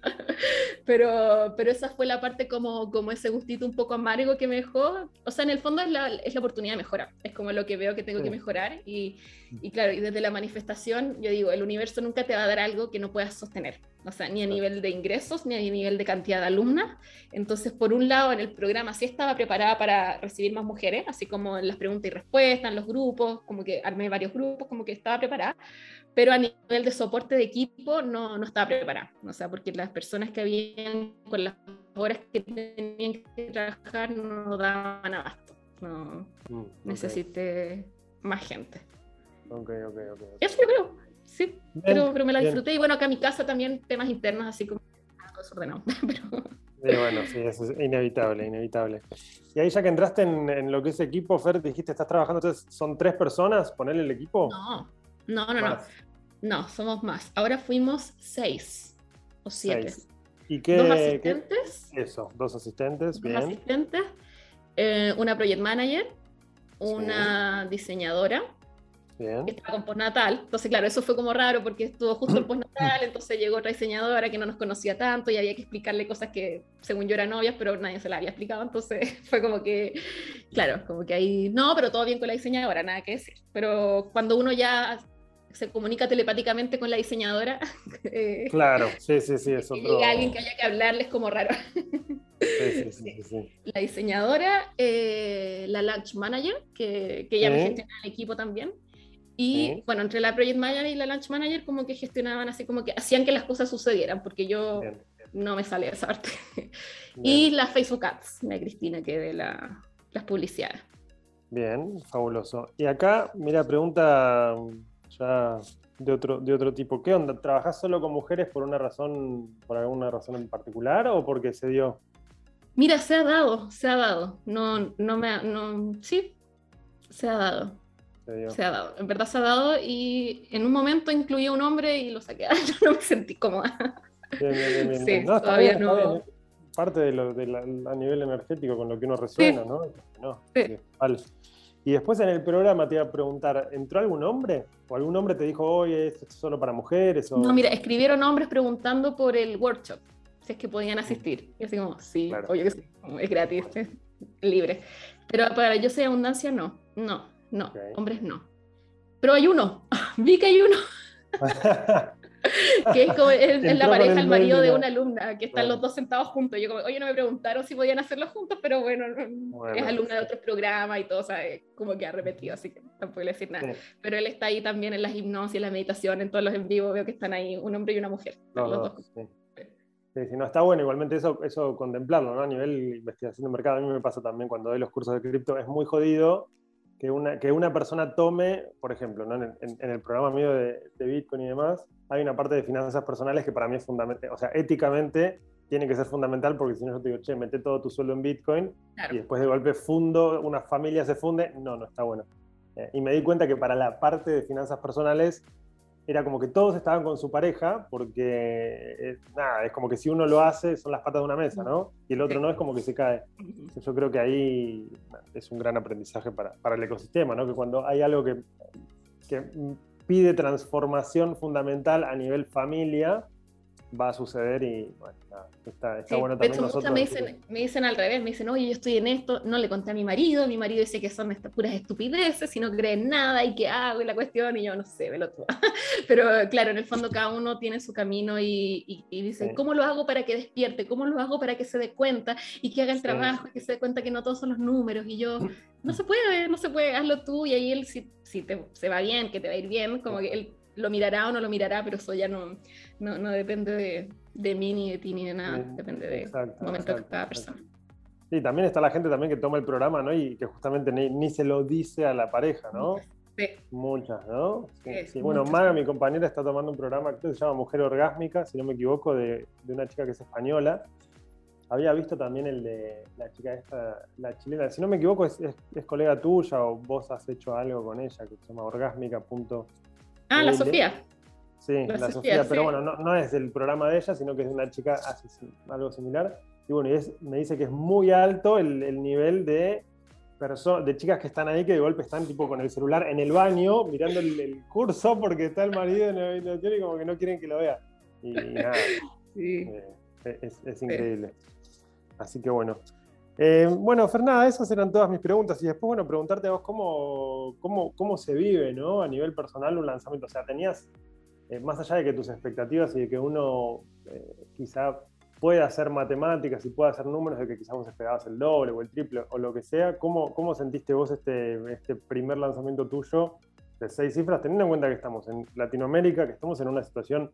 (laughs) pero, pero esa fue la parte como, como ese gustito un poco amargo que me dejó. O sea, en el fondo es la, es la oportunidad de mejorar. Es como lo que veo que tengo que mejorar. Y, y, claro, y desde la manifestación, yo digo, el universo nunca te va a dar algo que no puedas sostener. O sea, ni a nivel de ingresos, ni a nivel de cantidad de alumnas. Entonces, por un lado, en el programa sí estaba preparada para recibir más mujeres, así como en las preguntas y respuestas, en los grupos, como que armé varios grupos, como que estaba preparada pero a nivel de soporte de equipo no, no estaba preparada, o sea, porque las personas que habían con las horas que tenían que trabajar no daban abasto, no mm, necesité más gente. Ok, ok, ok. Eso yo creo, sí, pero, pero, me la disfruté y bueno, acá en mi casa también temas internos así como desordenado, (laughs) pero... Sí, bueno, sí, eso es inevitable, inevitable. Y ahí ya que entraste en, en, lo que es equipo, Fer, dijiste, estás trabajando, entonces, ¿son tres personas ponerle el equipo? No, no, no, no. No, somos más. Ahora fuimos seis o siete. ¿Y qué? Dos asistentes. Eso, dos asistentes, dos asistentes, eh, una project manager, una diseñadora. Bien. Que estaba con postnatal. Entonces, claro, eso fue como raro porque estuvo justo el postnatal, (clears throat) entonces llegó otra diseñadora que no nos conocía tanto y había que explicarle cosas que, según yo, eran novias, pero nadie se las había explicado. Entonces, (laughs) fue como que, claro, como que ahí, no, pero todo bien con la diseñadora, nada que decir. Pero cuando uno ya se comunica telepáticamente con la diseñadora. (laughs) Eh, claro, sí, sí, sí, es otro... Alguien que haya que hablarles como raro. (laughs) Sí, sí, sí, la diseñadora, eh, la launch manager, que, que ella me gestiona el equipo también, Y bueno, entre la Project Manager y la Launch Manager como que gestionaban así como que hacían que las cosas sucedieran, porque yo no me sale esa parte. (laughs) y la Facebook Ads, la Cristina, que de la, las publicidades. Bien, fabuloso. Y acá, mira, pregunta ya de otro, de otro tipo. ¿Qué onda? ¿Trabajás solo con mujeres por una razón, por alguna razón en particular o porque se dio? Mira, se ha dado, se ha dado. No, no me, no, sí, se ha dado. Se, ha dado. En verdad se ha dado y en un momento incluí a un hombre y lo saqué. (laughs) Yo no me sentí cómoda. Bien, bien, Sí, todavía no. Parte de lo, de a nivel energético con lo que uno resuena, ¿no? no sí. Vale. Y después en el programa te iba a preguntar, ¿entró algún hombre? ¿O algún hombre te dijo, oye, esto es solo para mujeres? No, mira, escribieron hombres preguntando por el workshop, si es que podían asistir. Y así como, sí, oye, es gratis, es (laughs) libre. Pero para yo soy abundancia, no, no, no, hombres no. Pero hay uno, (laughs) vi que hay uno. (laughs) que es como es, la pareja, el marido de una alumna, que están los dos sentados juntos. Yo como, oye, no me preguntaron si podían hacerlo juntos, pero bueno, es alumna de otros programas y todo, ¿sabe? Como que ha repetido, así que tampoco le decir nada. Pero él está ahí también en las hipnosis, en la meditación, en todos los en vivo, veo que están ahí un hombre y una mujer. los dos. Sí, si no está bueno, igualmente eso, eso contemplarlo, ¿no? A nivel investigación de mercado, a mí me pasa también cuando doy los cursos de cripto, es muy jodido que una, que una persona tome, por ejemplo, ¿no? en, el programa mío de, de, Bitcoin y demás, hay una parte de finanzas personales que para mí es fundamental, o sea, éticamente tiene que ser fundamental porque si no yo te digo, che, mete todo tu sueldo en Bitcoin y después de golpe fundo, una familia se funde, no, no está bueno. Eh, y me di cuenta que para la parte de finanzas personales era como que todos estaban con su pareja, porque eh, nada, es como que si uno lo hace son las patas de una mesa, ¿no? Y el otro no es como que se cae. Yo creo que ahí es un gran aprendizaje para, para el ecosistema, ¿no? Que cuando hay algo que, que pide transformación fundamental a nivel familia, va a suceder y bueno, está, está bueno también nosotros. Me dicen, me dicen al revés, me dicen, oye, yo estoy en esto, no le conté a mi marido, mi marido dice que son estas puras estupideces y no cree en nada y qué hago y la cuestión y yo no sé, velo todo. (laughs) Pero claro, en el fondo cada uno tiene su camino y, y, dicen, ¿cómo lo hago para que despierte? ¿Cómo lo hago para que se dé cuenta y que haga el trabajo y que se dé cuenta que no todos son los números? Y yo, (clears throat) no se puede, no se puede, hazlo tú y ahí él si, si te, se va bien, que te va a ir bien, como que él lo mirará o no lo mirará, pero eso ya no, no, no depende de, de, mí, ni de ti, ni de nada. Depende del momento de cada persona. Sí, también está la gente también que toma el programa, ¿no? Y que justamente ni, ni se lo dice a la pareja, ¿no? Sí. Muchas, ¿no? Sí, Bueno, Maga, mi compañera, está tomando un programa que se llama Mujer Orgásmica, si no me equivoco, de, de una chica que es española. Había visto también el de la chica esta, la chilena. Si no me equivoco, es, es, colega tuya o vos has hecho algo con ella que se llama orgásmica.com Ah, la Sofía. Sí, la, Sofía, pero bueno, no, no, es del programa de ella, sino que es de una chica hace algo similar. Y bueno, y es, me dice que es muy alto el, el nivel de de chicas que están ahí que de golpe están tipo con el celular en el baño mirando el, curso porque está el marido en la habitación y como que no quieren que lo vea. Y, nada, (laughs) sí. Eh, es, es, increíble. Así que bueno, eh, bueno, Fernanda, esas eran todas mis preguntas. Y después, bueno, preguntarte a vos cómo, cómo, cómo se vive, ¿no? A nivel personal un lanzamiento. O sea, tenías, eh, más allá de que tus expectativas y de que uno eh, quizá pueda hacer matemáticas y pueda hacer números, de que quizás vos esperabas el doble o el triple o lo que sea, ¿cómo, cómo sentiste vos este, este primer lanzamiento tuyo de seis cifras, teniendo en cuenta que estamos en Latinoamérica, que estamos en una situación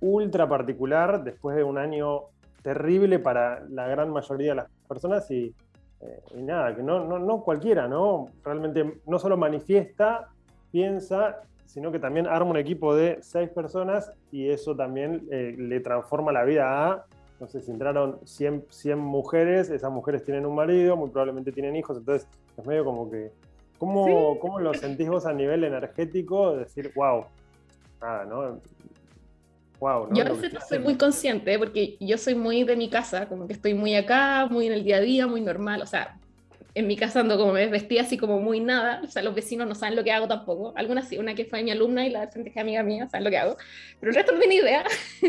ultra particular después de un año terrible para la gran mayoría de las personas y, eh, nada, que no, no, no, cualquiera, ¿no? Realmente no solo manifiesta, piensa, sino que también arma un equipo de seis personas y eso también eh, le transforma la vida a, no sé, si entraron 100, 100 mujeres, esas mujeres tienen un marido, muy probablemente tienen hijos, entonces es medio como que, ¿cómo, ¿cómo lo sentís vos a nivel energético? Decir, wow, nada, ¿no? Yo a veces soy muy consciente porque yo soy muy de mi casa, como que estoy muy acá, muy en el día a día, muy normal. O sea, en mi casa ando como me vestía así como muy nada, o sea, los vecinos no saben lo que hago tampoco, algunas sí, una que fue mi alumna y la frente que es amiga mía, saben lo que hago, pero el resto no tiene idea. (laughs)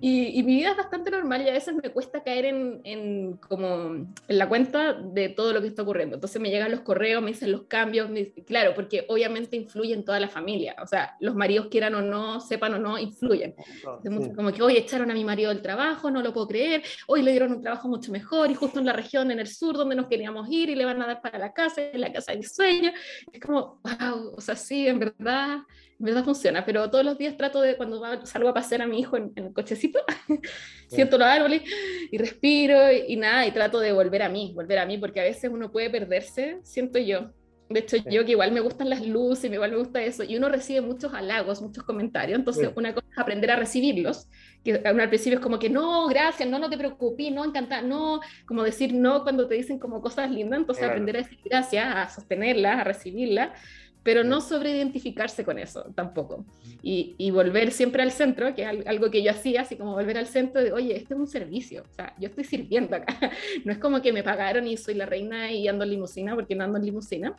y, y, mi vida es bastante normal y a veces me cuesta caer en, en, como en la cuenta de todo lo que está ocurriendo. Entonces me llegan los correos, me dicen los cambios, claro, porque obviamente influyen toda la familia, o sea, los maridos quieran o no, sepan o no, influyen. Como que hoy echaron a mi marido del trabajo, no lo puedo creer, hoy le dieron un trabajo mucho mejor y justo en la región, en el sur, donde nos queríamos ir y le van a dar para la casa, en la casa del sueño. Es como, wow, o sea, sí, en verdad, en verdad funciona, pero todos los días trato de, cuando salgo a pasear a mi hijo en, el cochecito, (laughs) siento los árboles y respiro y, y nada, y trato de volver a mí, volver a mí, porque a veces uno puede perderse, siento yo, de hecho, yo que igual me gustan las luces, igual me gusta eso, y uno recibe muchos halagos, muchos comentarios, entonces una cosa es aprender a recibirlos, que al principio es como que no, gracias, no, no te preocupes, no, encanta, no, como decir no cuando te dicen como cosas lindas, entonces aprender a decir gracias, a sostenerlas, a recibirlas, pero no sobreidentificarse con eso tampoco. Y, y, volver siempre al centro, que es algo que yo hacía, así como volver al centro de, oye, este es un servicio, o sea, yo estoy sirviendo acá. (laughs) No es como que me pagaron y soy la reina y ando en limusina porque no ando en limusina.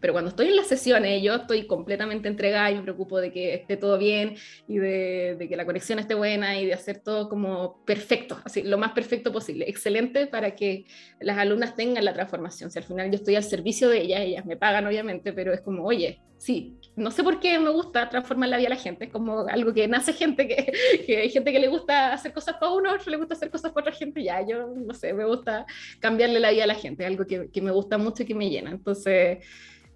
Pero cuando estoy en las sesiones, yo estoy completamente entregada y me preocupo de que esté todo bien y de, de, que la conexión esté buena y de hacer todo como perfecto, así lo más perfecto posible, excelente para que las alumnas tengan la transformación. Si al final yo estoy al servicio de ellas, ellas me pagan obviamente, pero es como, oye, sí, no sé por qué me gusta transformar la vida de la gente, es como algo que nace gente, que, (laughs) que hay gente que le gusta hacer cosas para uno, otro le gusta hacer cosas para otra gente, ya, yo no sé, me gusta cambiarle la vida a la gente, algo que, que me gusta mucho y que me llena. Entonces...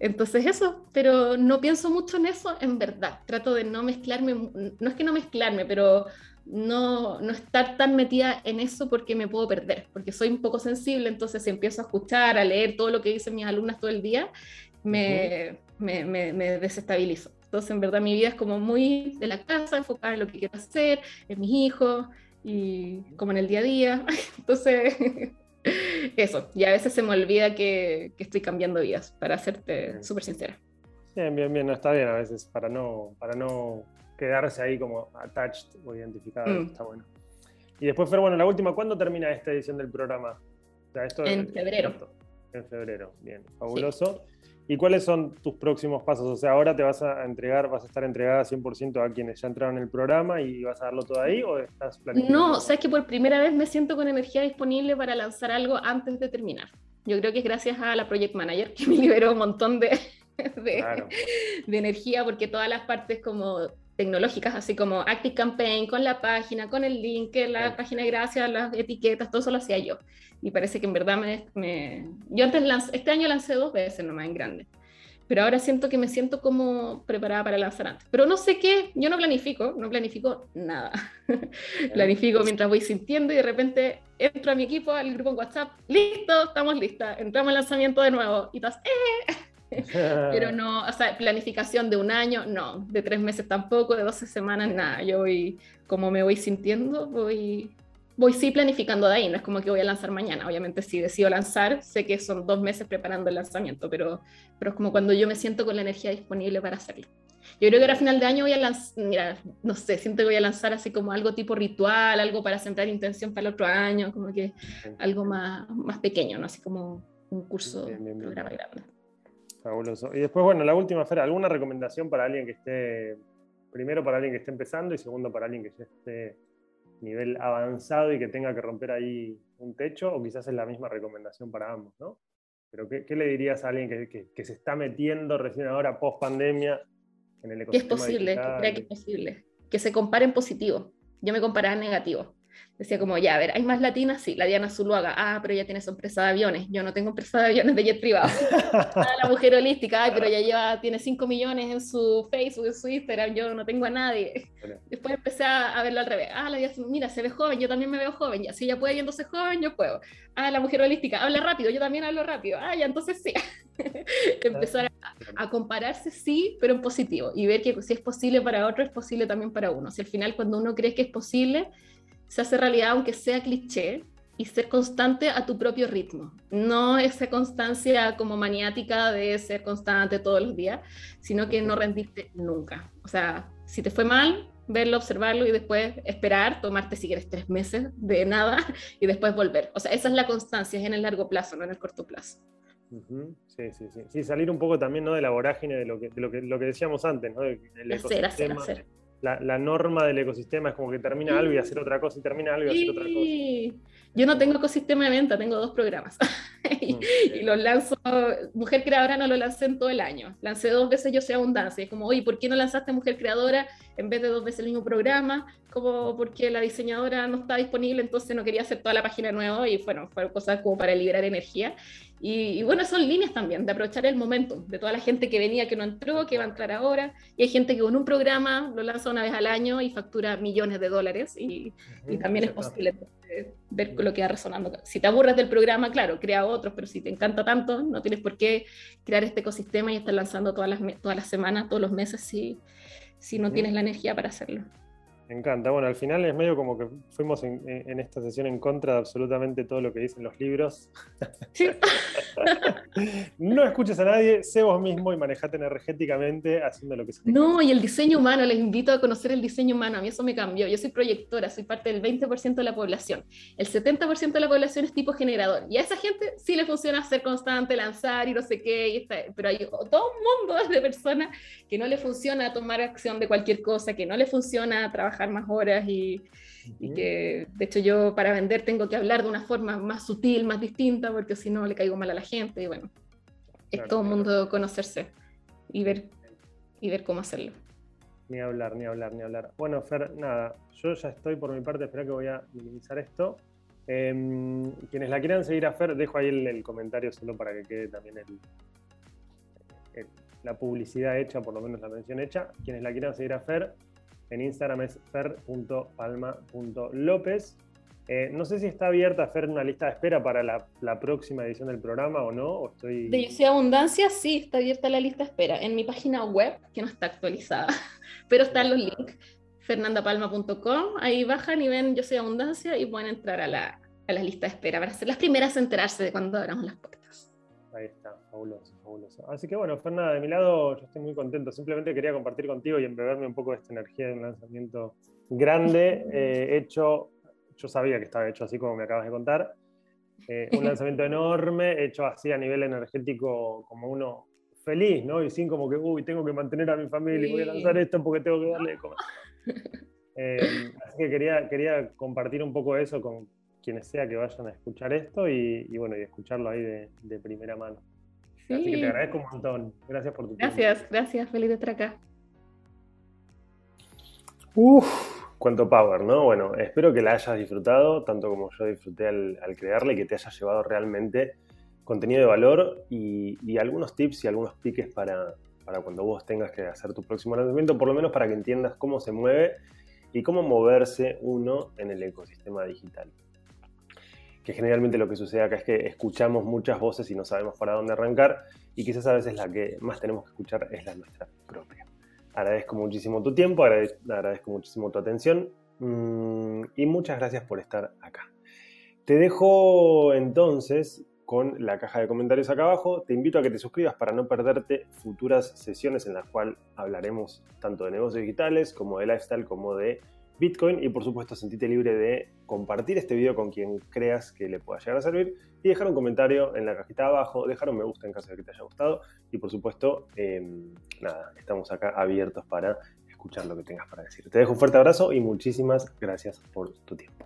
Entonces eso, pero no pienso mucho en eso en verdad. Trato de no mezclarme, no es que no mezclarme, pero no, no estar tan metida en eso porque me puedo perder, porque soy un poco sensible, entonces si empiezo a escuchar, a leer todo lo que dicen mis alumnas todo el día, me, me, me, me desestabilizo. Entonces en verdad mi vida es como muy de la casa, enfocada en lo que quiero hacer, en mis hijos y como en el día a día. (laughs) Entonces (laughs) Eso, y a veces se me olvida que, estoy cambiando vidas, para serte súper sincera. Bien, bien, bien, no está bien a veces, para no, para no quedarse ahí como attached o identificado, mm. está bueno. Y después, pero bueno, la última, ¿cuándo termina esta edición del programa? en febrero. En febrero, bien, fabuloso. ¿Y cuáles son tus próximos pasos? O sea, ahora te vas a entregar, vas a estar entregada 100% a quienes ya entraron en el programa y vas a darlo todo ahí o estás planificando? No, sabes que por primera vez me siento con energía disponible para lanzar algo antes de terminar. Yo creo que es gracias a la Project Manager que me (laughs) liberó un montón de, de, de energía porque todas las partes como tecnológicas, así como Active Campaign, con la página, con el link, la página de gracias, las etiquetas, todo eso lo hacía yo. Y parece que en verdad me... Yo antes este año lancé dos veces nomás en grande, pero ahora siento que me siento como preparada para lanzar antes. Pero no sé qué, yo no planifico, no planifico nada. (laughs) planifico mientras voy sintiendo y de repente entro a mi equipo, al grupo en WhatsApp, listo, estamos listas, entramos al lanzamiento de nuevo y estás, ¡eh! (laughs) Pero no, o sea, planificación de un año, no, de tres meses tampoco, de 12 semanas, nada. Yo voy, como me voy sintiendo, voy, voy sí planificando de ahí, no es como que voy a lanzar mañana. Obviamente, si decido lanzar, sé que son dos meses preparando el lanzamiento, pero, pero es como cuando yo me siento con la energía disponible para hacerlo. Yo creo que ahora a final de año voy a lanzar, mira, no sé, siento que voy a lanzar así como algo tipo ritual, algo para centrar intención para el otro año, como que algo más, más pequeño, ¿no? Así como un curso, programa grande. Fabuloso. Y después, bueno, la última, Fera, ¿alguna recomendación para alguien que esté, primero para alguien que esté empezando y segundo para alguien que ya esté nivel avanzado y que tenga que romper ahí un techo? O quizás es la misma recomendación para ambos, ¿no? Pero ¿qué, qué le dirías a alguien que, que, se está metiendo recién ahora, post pandemia, en el ecosistema? Que es posible, que crea que es posible. Que se comparen positivo. Yo me comparaba en negativo. Decía como, ya, a ver, ¿hay más latinas? Sí, la Diana Zuluaga, ah, pero ella tiene su empresa de aviones, yo no tengo empresa de aviones de jet privado. (laughs) ah, la mujer holística, ay, pero ella lleva, tiene 5 millones en su Facebook, en su Instagram, yo no tengo a nadie. Después empecé a, verlo al revés, ah, la Diana, mira, se ve joven, yo también me veo joven, ya, si ella puede viéndose joven, yo puedo. Ah, la mujer holística, habla rápido, yo también hablo rápido, ah, ya, entonces sí. (laughs) Empezar a, a, compararse, sí, pero en positivo, y ver que si es posible para otro, es posible también para uno. Si al final cuando uno cree que es posible, se hace realidad aunque sea cliché y ser constante a tu propio ritmo. No esa constancia como maniática de ser constante todos los días, sino que no rendirte nunca. O sea, si te fue mal, verlo, observarlo y después esperar, tomarte si quieres tres meses de nada (laughs) y después volver. O sea, esa es la constancia, es en el largo plazo, no en el corto plazo. Sí, sí, sí. Sí, salir un poco también ¿no? de la vorágine de lo que, de lo que, lo que decíamos antes, ¿no? hacer, hacer, hacer la, norma del ecosistema es como que termina algo y hacer otra cosa y termina algo y hacer otra cosa. Yo no tengo ecosistema de venta, tengo dos programas. (laughs) y, mm. los lanzo, Mujer Creadora no lo lancé en todo el año. Lancé dos veces Yo Soy Abundancia. Es como, oye, ¿por qué no lanzaste Mujer Creadora en vez de dos veces el mismo programa? Como porque la diseñadora no está disponible, entonces no quería hacer toda la página nueva y bueno, fue cosas como para liberar energía. Y, bueno, son líneas también, de aprovechar el momento de toda la gente que venía, que no entró, que va a entrar ahora. Y hay gente que con un programa lo lanza una vez al año y factura millones de dólares. Y, también es posible ver lo que va resonando. Si te aburres del programa, claro, crea otros, pero si te encanta tanto, no tienes por qué crear este ecosistema y estar lanzando todas las, todas las semanas, todos los meses, si, si no tienes la energía para hacerlo. Me encanta. Bueno, al final es medio como que fuimos en, esta sesión en contra de absolutamente todo lo que dicen los libros. Sí. (laughs) no escuches a nadie, sé vos mismo y manejate energéticamente haciendo lo que se No, y el diseño humano, les invito a conocer el diseño humano. A mí eso me cambió. Yo soy proyectora, soy parte del 20% de la población. El 70% de la población es tipo generador. Y a esa gente sí le funciona ser constante, lanzar y no sé qué. Y pero hay todo un mundo de personas que no le funciona tomar acción de cualquier cosa, que no le funciona trabajar más horas y, que de hecho yo para vender tengo que hablar de una forma más sutil, más distinta, porque si no le caigo mal a la gente y bueno, es todo el mundo conocerse y ver, y ver cómo hacerlo. Ni hablar, ni hablar, ni hablar. Bueno, Fer, nada, yo ya estoy por mi parte, espera que voy a minimizar esto. Em, quienes la quieran seguir a Fer, dejo ahí el, comentario solo para que quede también la publicidad hecha, por lo menos la mención hecha. Quienes la quieran seguir a Fer, en Instagram es fer.palma.lópez. Eh, no sé si está abierta Fer una lista de espera para la, próxima edición del programa o no. O estoy... De Yo Abundancia, sí, está abierta la lista de espera. En mi página web, que no está actualizada, (laughs) pero están los links. fernandapalma.com, ahí bajan y ven Yo soy Abundancia y pueden entrar a la, a la lista de espera para ser las primeras a enterarse de cuando abramos las puertas. Ahí está, fabuloso, fabuloso. Así que bueno, Fernanda, de mi lado yo estoy muy contento. Simplemente quería compartir contigo y embeberme un poco de esta energía de un lanzamiento grande, (laughs) eh, hecho, yo sabía que estaba hecho así como me acabas de contar. Eh, un lanzamiento (laughs) enorme, hecho así a nivel energético como uno feliz, ¿no? Y sin como que, uy, tengo que mantener a mi familia y voy a lanzar esto porque tengo que darle de comer. (laughs) Eh, así que quería, quería compartir un poco eso con, quienes sea que vayan a escuchar esto y, bueno, y escucharlo ahí de, primera mano. Así que te agradezco un montón. Gracias por tu tiempo. Gracias, gracias. Feliz de estar acá. Uf, cuánto power, ¿no? Bueno, espero que la hayas disfrutado, tanto como yo disfruté al, crearla y que te haya llevado realmente contenido de valor y, algunos tips y algunos piques para, para cuando vos tengas que hacer tu próximo lanzamiento, por lo menos para que entiendas cómo se mueve y cómo moverse uno en el ecosistema digital que generalmente lo que sucede acá es que escuchamos muchas voces y no sabemos para dónde arrancar y quizás a veces la que más tenemos que escuchar es la nuestra propia. Agradezco muchísimo tu tiempo, agradezco, muchísimo tu atención mm, y muchas gracias por estar acá. Te dejo entonces con la caja de comentarios acá abajo. Te invito a que te suscribas para no perderte futuras sesiones en las cuales hablaremos tanto de negocios digitales como de lifestyle como de Bitcoin y por supuesto sentite libre de compartir este video con quien creas que le pueda llegar a servir y dejar un comentario en la cajita abajo, dejar un me gusta en caso de que te haya gustado y por supuesto, em, nada, estamos acá abiertos para escuchar lo que tengas para decir. Te dejo un fuerte abrazo y muchísimas gracias por tu tiempo.